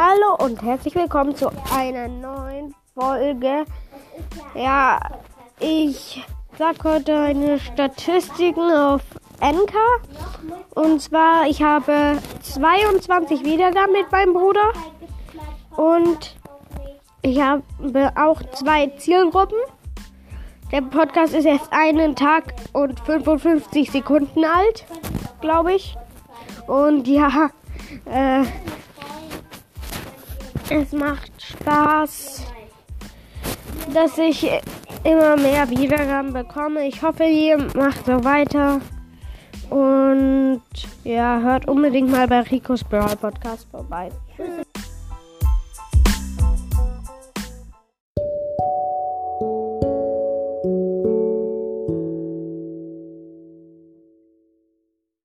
Hallo und herzlich willkommen zu einer neuen Folge. Ja, ich sag heute eine Statistiken auf Enka. Und zwar, ich habe 22 Wiedergaben mit meinem Bruder. Und ich habe auch zwei Zielgruppen. Der Podcast ist erst einen Tag und 55 Sekunden alt, glaube ich. Und ja, äh, es macht Spaß, dass ich immer mehr Wiedergaben bekomme. Ich hoffe, ihr macht so weiter. Und ja, hört unbedingt mal bei Ricos Brawl Podcast vorbei. Tschüss.